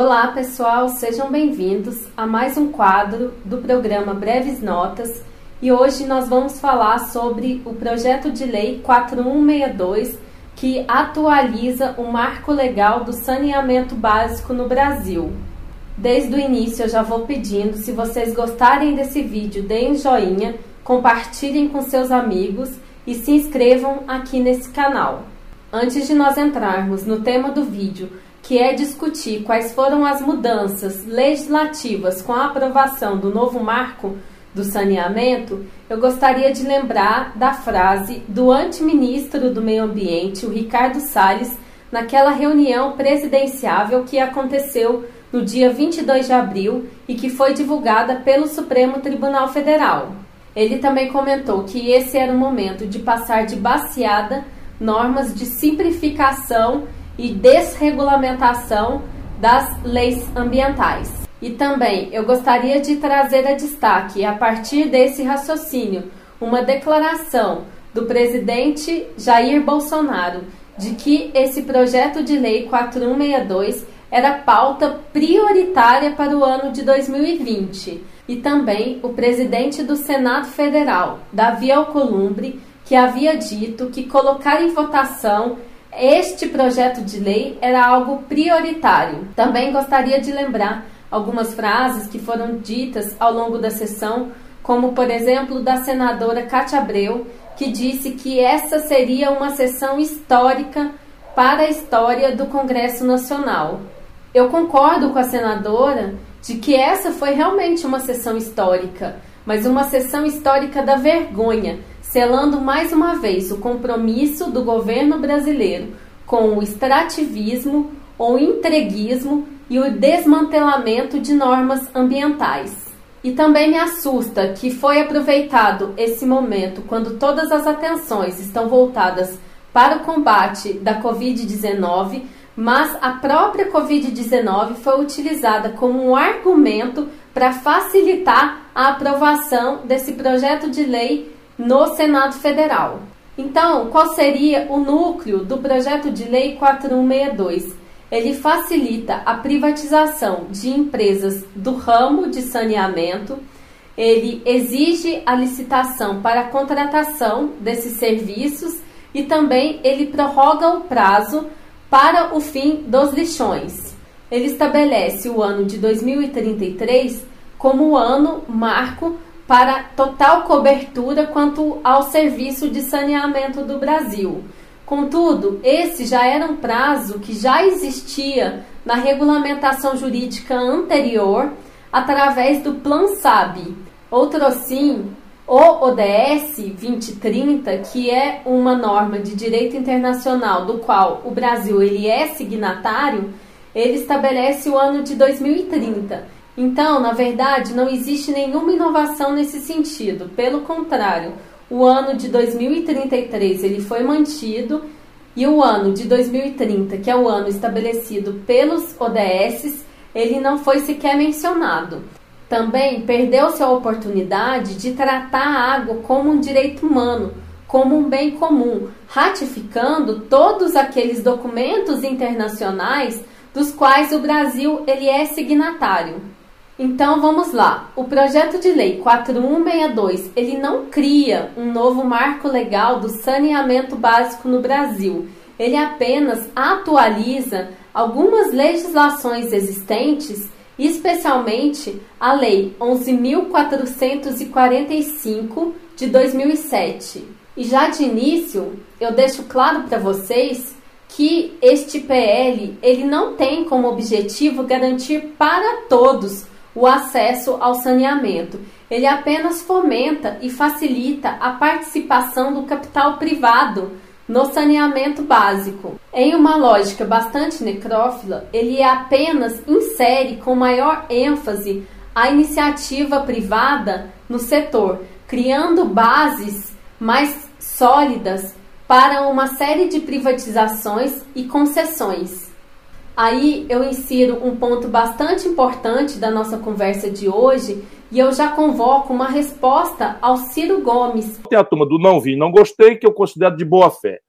Olá, pessoal, sejam bem-vindos a mais um quadro do programa Breves Notas e hoje nós vamos falar sobre o projeto de lei 4162 que atualiza o marco legal do saneamento básico no Brasil. Desde o início eu já vou pedindo, se vocês gostarem desse vídeo, deem joinha, compartilhem com seus amigos e se inscrevam aqui nesse canal. Antes de nós entrarmos no tema do vídeo, que é discutir quais foram as mudanças legislativas com a aprovação do novo marco do saneamento, eu gostaria de lembrar da frase do anteministro do Meio Ambiente, o Ricardo Salles, naquela reunião presidenciável que aconteceu no dia 22 de abril e que foi divulgada pelo Supremo Tribunal Federal. Ele também comentou que esse era o momento de passar de baseada normas de simplificação e desregulamentação das leis ambientais. E também eu gostaria de trazer a destaque, a partir desse raciocínio, uma declaração do presidente Jair Bolsonaro de que esse projeto de lei 4162 era pauta prioritária para o ano de 2020. E também o presidente do Senado Federal, Davi Alcolumbre, que havia dito que colocar em votação este projeto de lei era algo prioritário. Também gostaria de lembrar algumas frases que foram ditas ao longo da sessão, como por exemplo da senadora Cátia Abreu, que disse que essa seria uma sessão histórica para a história do Congresso Nacional. Eu concordo com a senadora de que essa foi realmente uma sessão histórica, mas uma sessão histórica da vergonha, selando mais uma vez o compromisso do governo brasileiro com o extrativismo ou entreguismo e o desmantelamento de normas ambientais. E também me assusta que foi aproveitado esse momento quando todas as atenções estão voltadas para o combate da Covid-19, mas a própria Covid-19 foi utilizada como um argumento para facilitar a aprovação desse projeto de lei no Senado Federal. Então, qual seria o núcleo do projeto de lei 4162? Ele facilita a privatização de empresas do ramo de saneamento, ele exige a licitação para a contratação desses serviços e também ele prorroga o prazo para o fim dos lixões. Ele estabelece o ano de 2033 como o ano marco para total cobertura quanto ao serviço de saneamento do Brasil. Contudo, esse já era um prazo que já existia na regulamentação jurídica anterior através do Plan SAB. Outro assim, o ODS 2030, que é uma norma de direito internacional do qual o Brasil ele é signatário, ele estabelece o ano de 2030 então, na verdade, não existe nenhuma inovação nesse sentido. Pelo contrário, o ano de 2033 ele foi mantido e o ano de 2030, que é o ano estabelecido pelos ODS, ele não foi sequer mencionado. Também perdeu-se a oportunidade de tratar a água como um direito humano, como um bem comum, ratificando todos aqueles documentos internacionais dos quais o Brasil ele é signatário. Então vamos lá. O projeto de lei 4162, ele não cria um novo marco legal do saneamento básico no Brasil. Ele apenas atualiza algumas legislações existentes, especialmente a lei 11445 de 2007. E já de início, eu deixo claro para vocês que este PL, ele não tem como objetivo garantir para todos o acesso ao saneamento. Ele apenas fomenta e facilita a participação do capital privado no saneamento básico. Em uma lógica bastante necrófila, ele apenas insere com maior ênfase a iniciativa privada no setor, criando bases mais sólidas para uma série de privatizações e concessões. Aí eu insiro um ponto bastante importante da nossa conversa de hoje e eu já convoco uma resposta ao Ciro Gomes. Tem a turma do não vi, não gostei, que eu considero de boa fé.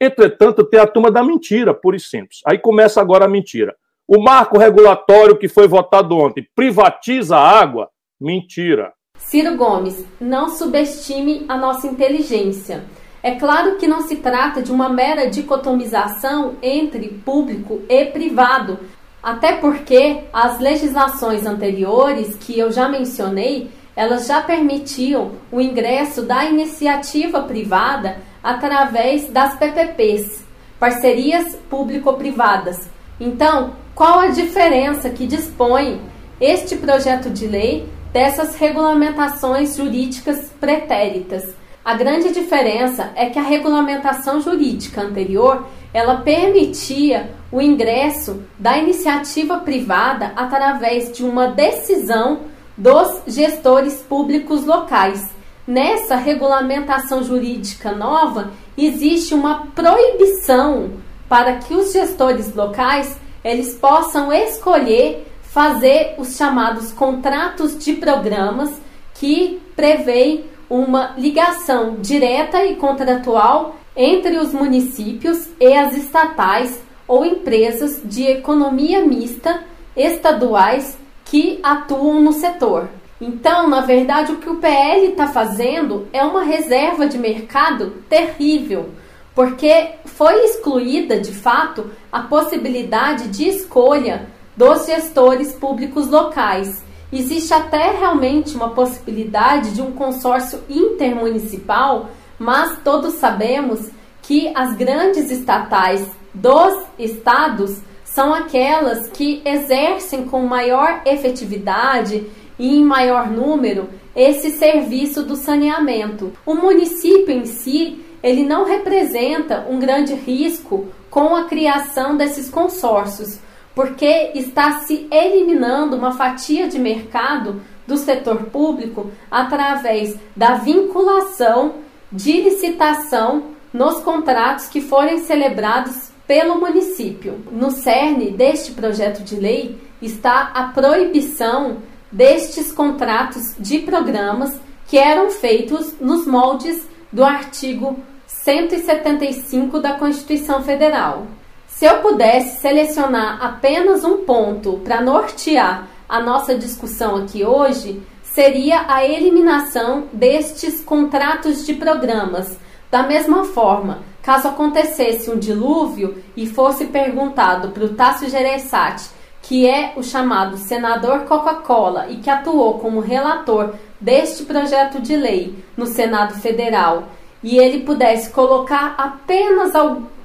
Entretanto, tem a turma da mentira, pura e simples. Aí começa agora a mentira. O marco regulatório que foi votado ontem privatiza a água? Mentira. Ciro Gomes, não subestime a nossa inteligência. É claro que não se trata de uma mera dicotomização entre público e privado, até porque as legislações anteriores que eu já mencionei, elas já permitiam o ingresso da iniciativa privada através das PPPs, parcerias público-privadas. Então, qual a diferença que dispõe este projeto de lei dessas regulamentações jurídicas pretéritas? A grande diferença é que a regulamentação jurídica anterior, ela permitia o ingresso da iniciativa privada através de uma decisão dos gestores públicos locais. Nessa regulamentação jurídica nova, existe uma proibição para que os gestores locais eles possam escolher fazer os chamados contratos de programas que prevêem uma ligação direta e contratual entre os municípios e as estatais ou empresas de economia mista estaduais que atuam no setor. Então, na verdade, o que o PL está fazendo é uma reserva de mercado terrível, porque foi excluída de fato a possibilidade de escolha dos gestores públicos locais. Existe até realmente uma possibilidade de um consórcio intermunicipal, mas todos sabemos que as grandes estatais dos estados são aquelas que exercem com maior efetividade e em maior número esse serviço do saneamento. O município em si, ele não representa um grande risco com a criação desses consórcios, porque está se eliminando uma fatia de mercado do setor público através da vinculação de licitação nos contratos que forem celebrados pelo município. No cerne deste projeto de lei está a proibição destes contratos de programas que eram feitos nos moldes do artigo 175 da Constituição Federal. Se eu pudesse selecionar apenas um ponto para nortear a nossa discussão aqui hoje, seria a eliminação destes contratos de programas. Da mesma forma, caso acontecesse um dilúvio e fosse perguntado para o Tássio Gereissati, que é o chamado senador Coca-Cola e que atuou como relator deste projeto de lei no Senado Federal, e ele pudesse colocar apenas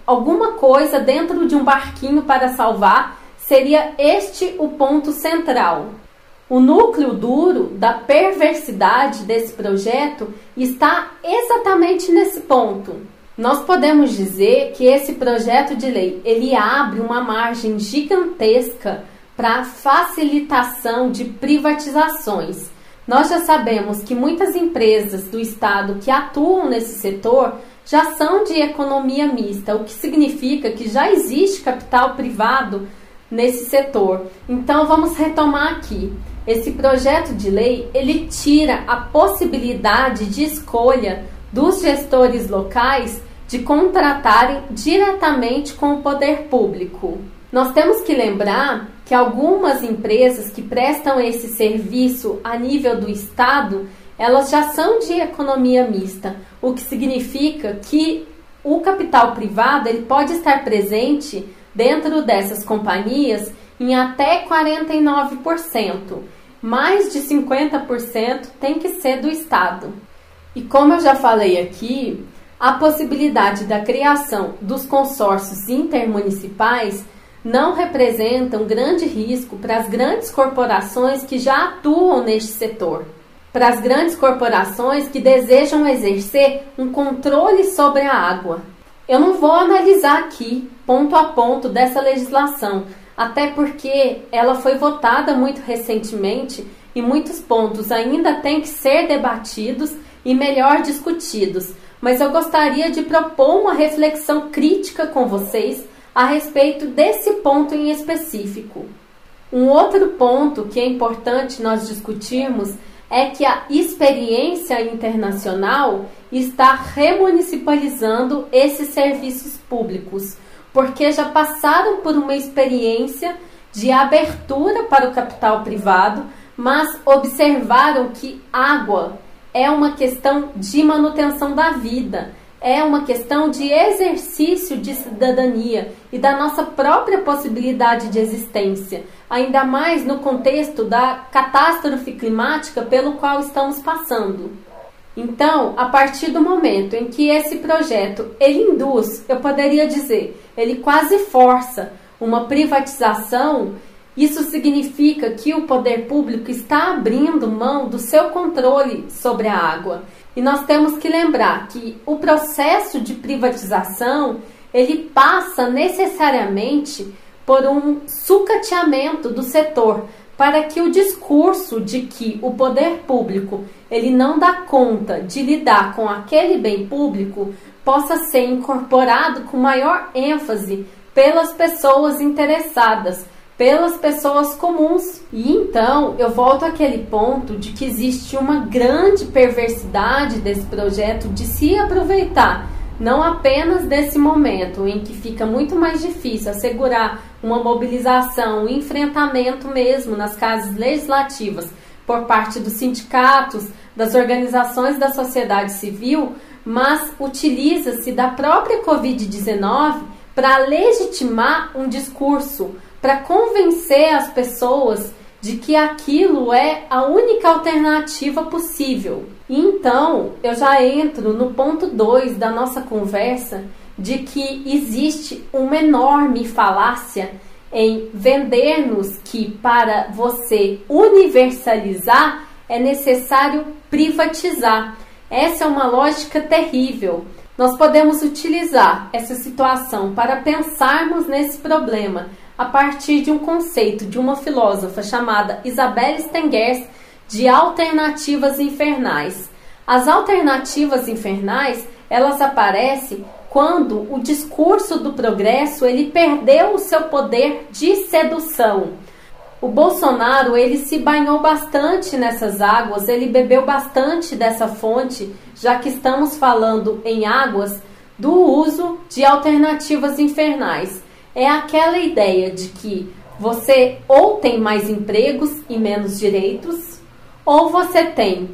alguma coisa dentro de um barquinho para salvar, seria este o ponto central. O núcleo duro da perversidade desse projeto está exatamente nesse ponto. Nós podemos dizer que esse projeto de lei ele abre uma margem gigantesca para facilitação de privatizações. Nós já sabemos que muitas empresas do estado que atuam nesse setor já são de economia mista, o que significa que já existe capital privado nesse setor. Então vamos retomar aqui. Esse projeto de lei, ele tira a possibilidade de escolha dos gestores locais de contratarem diretamente com o poder público. Nós temos que lembrar que algumas empresas que prestam esse serviço a nível do estado, elas já são de economia mista, o que significa que o capital privado ele pode estar presente dentro dessas companhias em até 49%. Mais de 50% tem que ser do Estado. E como eu já falei aqui, a possibilidade da criação dos consórcios intermunicipais não representa um grande risco para as grandes corporações que já atuam neste setor para as grandes corporações que desejam exercer um controle sobre a água. Eu não vou analisar aqui ponto a ponto dessa legislação, até porque ela foi votada muito recentemente e muitos pontos ainda têm que ser debatidos e melhor discutidos. Mas eu gostaria de propor uma reflexão crítica com vocês a respeito desse ponto em específico. Um outro ponto que é importante nós discutirmos é que a experiência internacional está remunicipalizando esses serviços públicos, porque já passaram por uma experiência de abertura para o capital privado, mas observaram que água é uma questão de manutenção da vida, é uma questão de exercício de cidadania e da nossa própria possibilidade de existência, ainda mais no contexto da catástrofe climática pelo qual estamos passando. Então, a partir do momento em que esse projeto ele induz, eu poderia dizer, ele quase força uma privatização, isso significa que o poder público está abrindo mão do seu controle sobre a água. E nós temos que lembrar que o processo de privatização, ele passa necessariamente por um sucateamento do setor, para que o discurso de que o poder público ele não dá conta de lidar com aquele bem público possa ser incorporado com maior ênfase pelas pessoas interessadas, pelas pessoas comuns. E então eu volto àquele ponto de que existe uma grande perversidade desse projeto de se aproveitar não apenas desse momento em que fica muito mais difícil assegurar uma mobilização, um enfrentamento mesmo nas casas legislativas por parte dos sindicatos, das organizações da sociedade civil, mas utiliza-se da própria Covid-19 para legitimar um discurso, para convencer as pessoas de que aquilo é a única alternativa possível. Então, eu já entro no ponto 2 da nossa conversa de que existe uma enorme falácia em vender-nos que para você universalizar é necessário privatizar. Essa é uma lógica terrível. Nós podemos utilizar essa situação para pensarmos nesse problema a partir de um conceito de uma filósofa chamada Isabelle Stengers de alternativas infernais. As alternativas infernais, elas aparecem quando o discurso do progresso ele perdeu o seu poder de sedução. O Bolsonaro ele se banhou bastante nessas águas, ele bebeu bastante dessa fonte, já que estamos falando em águas do uso de alternativas infernais é aquela ideia de que você ou tem mais empregos e menos direitos, ou você tem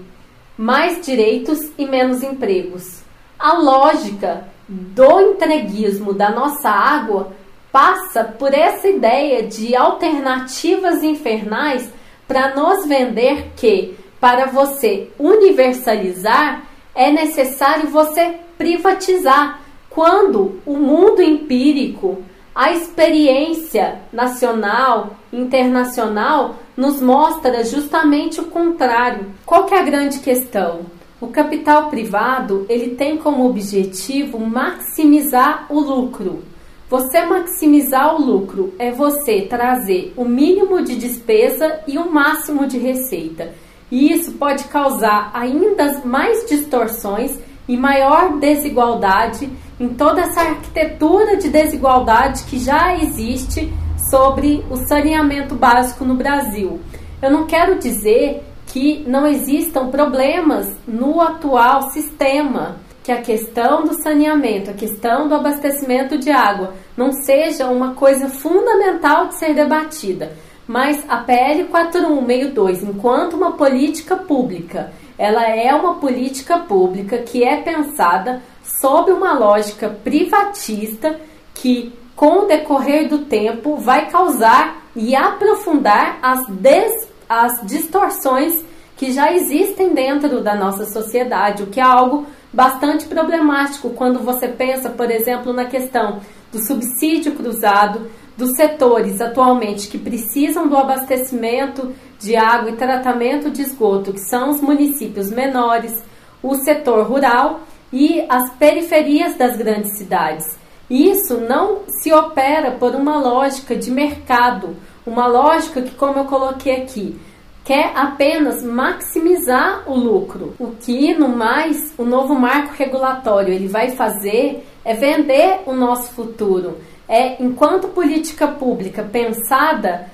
mais direitos e menos empregos. A lógica do entreguismo da nossa água passa por essa ideia de alternativas infernais para nos vender que, para você universalizar, é necessário você privatizar, quando o mundo empírico a experiência nacional, internacional, nos mostra justamente o contrário. Qual que é a grande questão? O capital privado, ele tem como objetivo maximizar o lucro. Você maximizar o lucro é você trazer o mínimo de despesa e o máximo de receita. E isso pode causar ainda mais distorções e maior desigualdade em toda essa arquitetura de desigualdade que já existe sobre o saneamento básico no Brasil. Eu não quero dizer que não existam problemas no atual sistema, que a questão do saneamento, a questão do abastecimento de água não seja uma coisa fundamental de ser debatida. Mas a PL 4162, enquanto uma política pública, ela é uma política pública que é pensada sob uma lógica privatista que, com o decorrer do tempo, vai causar e aprofundar as, des, as distorções que já existem dentro da nossa sociedade, o que é algo bastante problemático quando você pensa, por exemplo, na questão do subsídio cruzado, dos setores atualmente que precisam do abastecimento de água e tratamento de esgoto, que são os municípios menores, o setor rural e as periferias das grandes cidades. Isso não se opera por uma lógica de mercado, uma lógica que, como eu coloquei aqui, quer apenas maximizar o lucro. O que, no mais, o novo marco regulatório ele vai fazer é vender o nosso futuro. É, enquanto política pública pensada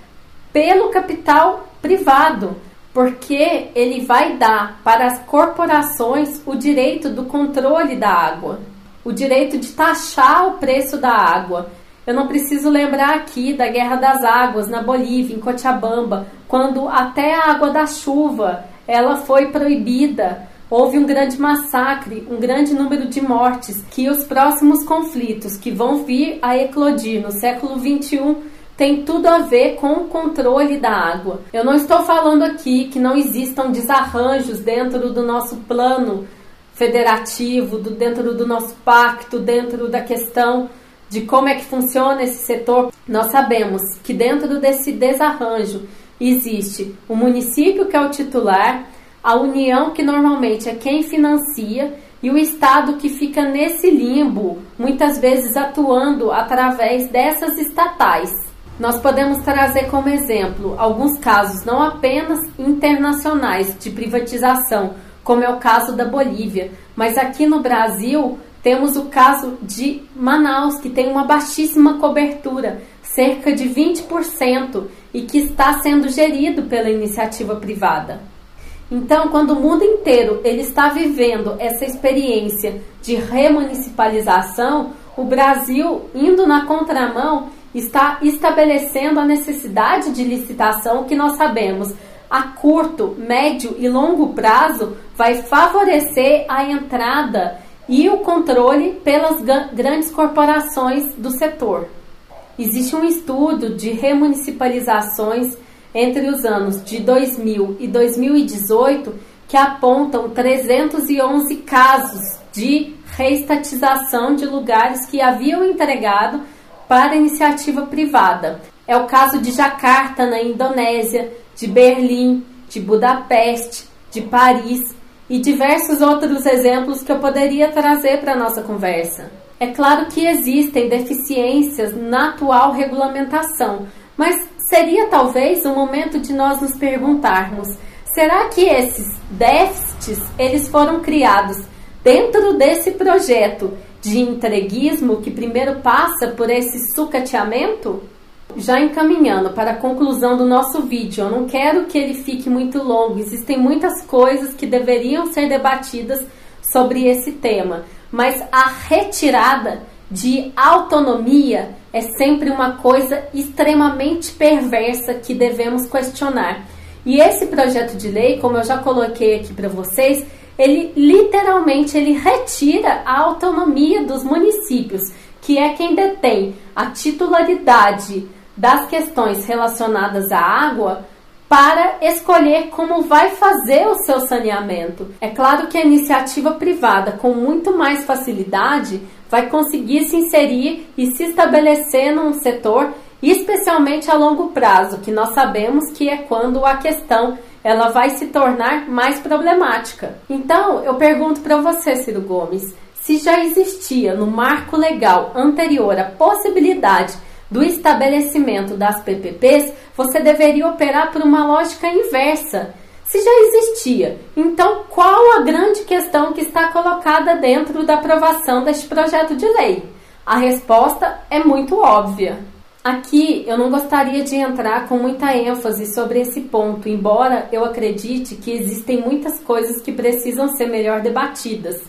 pelo capital privado, porque ele vai dar para as corporações o direito do controle da água, o direito de taxar o preço da água. Eu não preciso lembrar aqui da Guerra das Águas na Bolívia, em Cochabamba, quando até a água da chuva ela foi proibida. Houve um grande massacre, um grande número de mortes, que os próximos conflitos que vão vir a eclodir no século 21 tem tudo a ver com o controle da água. Eu não estou falando aqui que não existam desarranjos dentro do nosso plano federativo, do, dentro do nosso pacto, dentro da questão de como é que funciona esse setor. Nós sabemos que dentro desse desarranjo existe o município que é o titular, a União que normalmente é quem financia e o Estado que fica nesse limbo, muitas vezes atuando através dessas estatais. Nós podemos trazer como exemplo alguns casos não apenas internacionais de privatização, como é o caso da Bolívia, mas aqui no Brasil temos o caso de Manaus, que tem uma baixíssima cobertura, cerca de 20%, e que está sendo gerido pela iniciativa privada. Então, quando o mundo inteiro ele está vivendo essa experiência de remunicipalização, o Brasil, indo na contramão, está estabelecendo a necessidade de licitação que nós sabemos a curto, médio e longo prazo vai favorecer a entrada e o controle pelas grandes corporações do setor. Existe um estudo de remunicipalizações entre os anos de 2000 e 2018 que apontam 311 casos de reestatização de lugares que haviam entregado para iniciativa privada. É o caso de Jakarta, na Indonésia, de Berlim, de Budapeste, de Paris e diversos outros exemplos que eu poderia trazer para a nossa conversa. É claro que existem deficiências na atual regulamentação, mas seria talvez o momento de nós nos perguntarmos: será que esses déficits eles foram criados dentro desse projeto de entreguismo que primeiro passa por esse sucateamento? Já encaminhando para a conclusão do nosso vídeo, eu não quero que ele fique muito longo, existem muitas coisas que deveriam ser debatidas sobre esse tema, mas a retirada de autonomia é sempre uma coisa extremamente perversa que devemos questionar. E esse projeto de lei, como eu já coloquei aqui para vocês, ele literalmente ele retira a autonomia dos municípios, que é quem detém a titularidade das questões relacionadas à água para escolher como vai fazer o seu saneamento. É claro que a iniciativa privada, com muito mais facilidade, vai conseguir se inserir e se estabelecer num setor, especialmente a longo prazo, que nós sabemos que é quando a questão ela vai se tornar mais problemática. Então, eu pergunto para você, Ciro Gomes, se já existia no marco legal anterior a possibilidade do estabelecimento das PPPs, você deveria operar por uma lógica inversa. Se já existia, então qual a grande questão que está colocada dentro da aprovação deste projeto de lei? A resposta é muito óbvia. Aqui eu não gostaria de entrar com muita ênfase sobre esse ponto, embora eu acredite que existem muitas coisas que precisam ser melhor debatidas.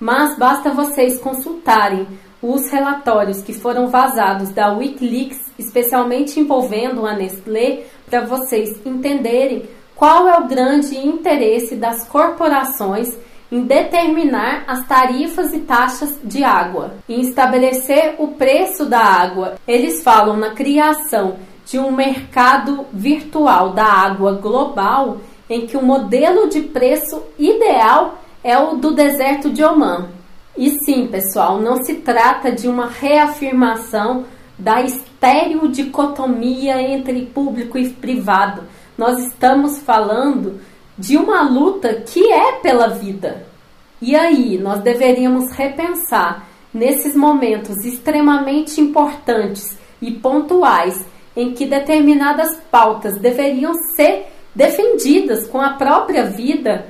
Mas basta vocês consultarem os relatórios que foram vazados da Wikileaks, especialmente envolvendo a Nestlé, para vocês entenderem qual é o grande interesse das corporações em determinar as tarifas e taxas de água, em estabelecer o preço da água. Eles falam na criação de um mercado virtual da água global em que o modelo de preço ideal é o do deserto de Oman. E sim, pessoal, não se trata de uma reafirmação da estereodicotomia entre público e privado. Nós estamos falando de uma luta que é pela vida. E aí, nós deveríamos repensar nesses momentos extremamente importantes e pontuais em que determinadas pautas deveriam ser defendidas com a própria vida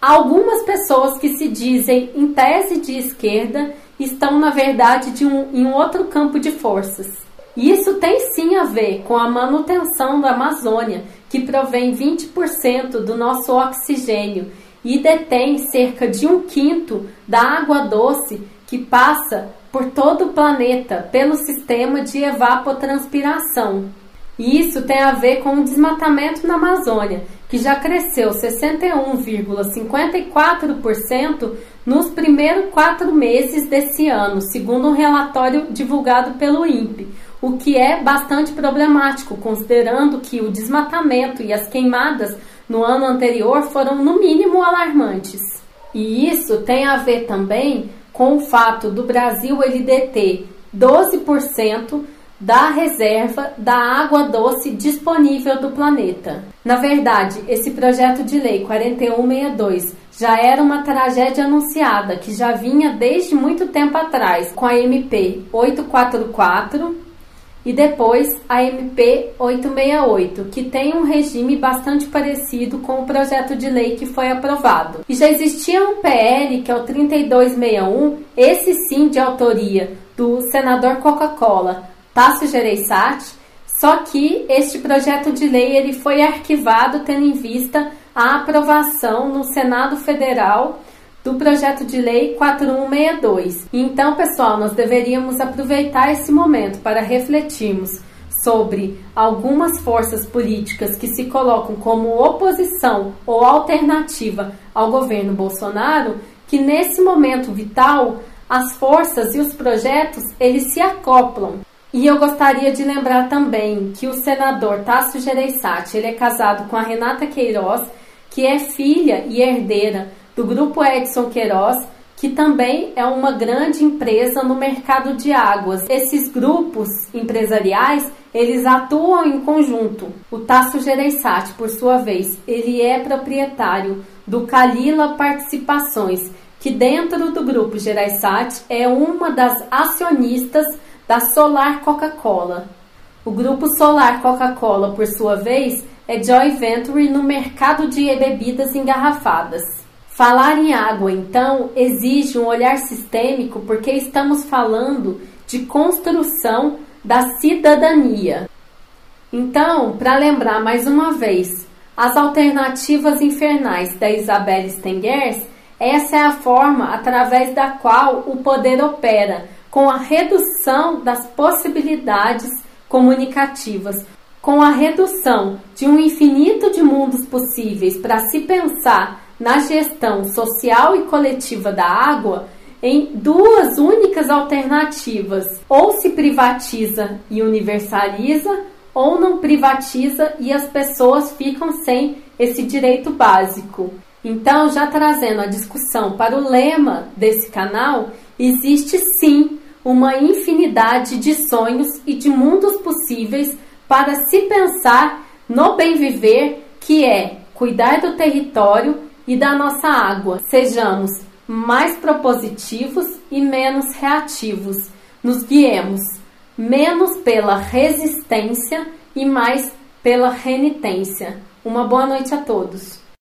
Algumas pessoas que se dizem em tese de esquerda estão, na verdade, de um, em um outro campo de forças. Isso tem sim a ver com a manutenção da Amazônia, que provém 20% do nosso oxigênio e detém cerca de um quinto da água doce que passa por todo o planeta pelo sistema de evapotranspiração. E isso tem a ver com o desmatamento na Amazônia, que já cresceu 61,54% nos primeiros quatro meses desse ano, segundo um relatório divulgado pelo INPE, o que é bastante problemático, considerando que o desmatamento e as queimadas no ano anterior foram, no mínimo, alarmantes. E isso tem a ver também com o fato do Brasil ele deter 12% da reserva da água doce disponível do planeta. Na verdade, esse projeto de lei 4162 já era uma tragédia anunciada que já vinha desde muito tempo atrás com a MP 844 e depois a MP 868, que tem um regime bastante parecido com o projeto de lei que foi aprovado. E já existia um PL, que é o 3261, esse sim de autoria do senador Coca-Cola, Tássio Gereissati, só que este projeto de lei ele foi arquivado tendo em vista a aprovação no Senado Federal do projeto de lei 4162. Então, pessoal, nós deveríamos aproveitar esse momento para refletirmos sobre algumas forças políticas que se colocam como oposição ou alternativa ao governo Bolsonaro, que nesse momento vital as forças e os projetos eles se acoplam e eu gostaria de lembrar também que o senador Tássio Gereissati, ele é casado com a Renata Queiroz, que é filha e herdeira do grupo Edson Queiroz, que também é uma grande empresa no mercado de águas. Esses grupos empresariais, eles atuam em conjunto. O Tássio Gereissati, por sua vez, ele é proprietário do Calila Participações, que dentro do grupo Gereissati é uma das acionistas da Solar Coca-Cola. O grupo Solar Coca-Cola, por sua vez, é joint venture no mercado de bebidas engarrafadas. Falar em água, então, exige um olhar sistêmico porque estamos falando de construção da cidadania. Então, para lembrar mais uma vez, as alternativas infernais da Isabelle Stengers, essa é a forma através da qual o poder opera com a redução das possibilidades comunicativas, com a redução de um infinito de mundos possíveis para se pensar na gestão social e coletiva da água em duas únicas alternativas: ou se privatiza e universaliza, ou não privatiza e as pessoas ficam sem esse direito básico. Então, já trazendo a discussão para o lema desse canal, existe sim uma infinidade de sonhos e de mundos possíveis para se pensar no bem viver, que é cuidar do território e da nossa água. Sejamos mais propositivos e menos reativos. Nos guiemos menos pela resistência e mais pela renitência. Uma boa noite a todos.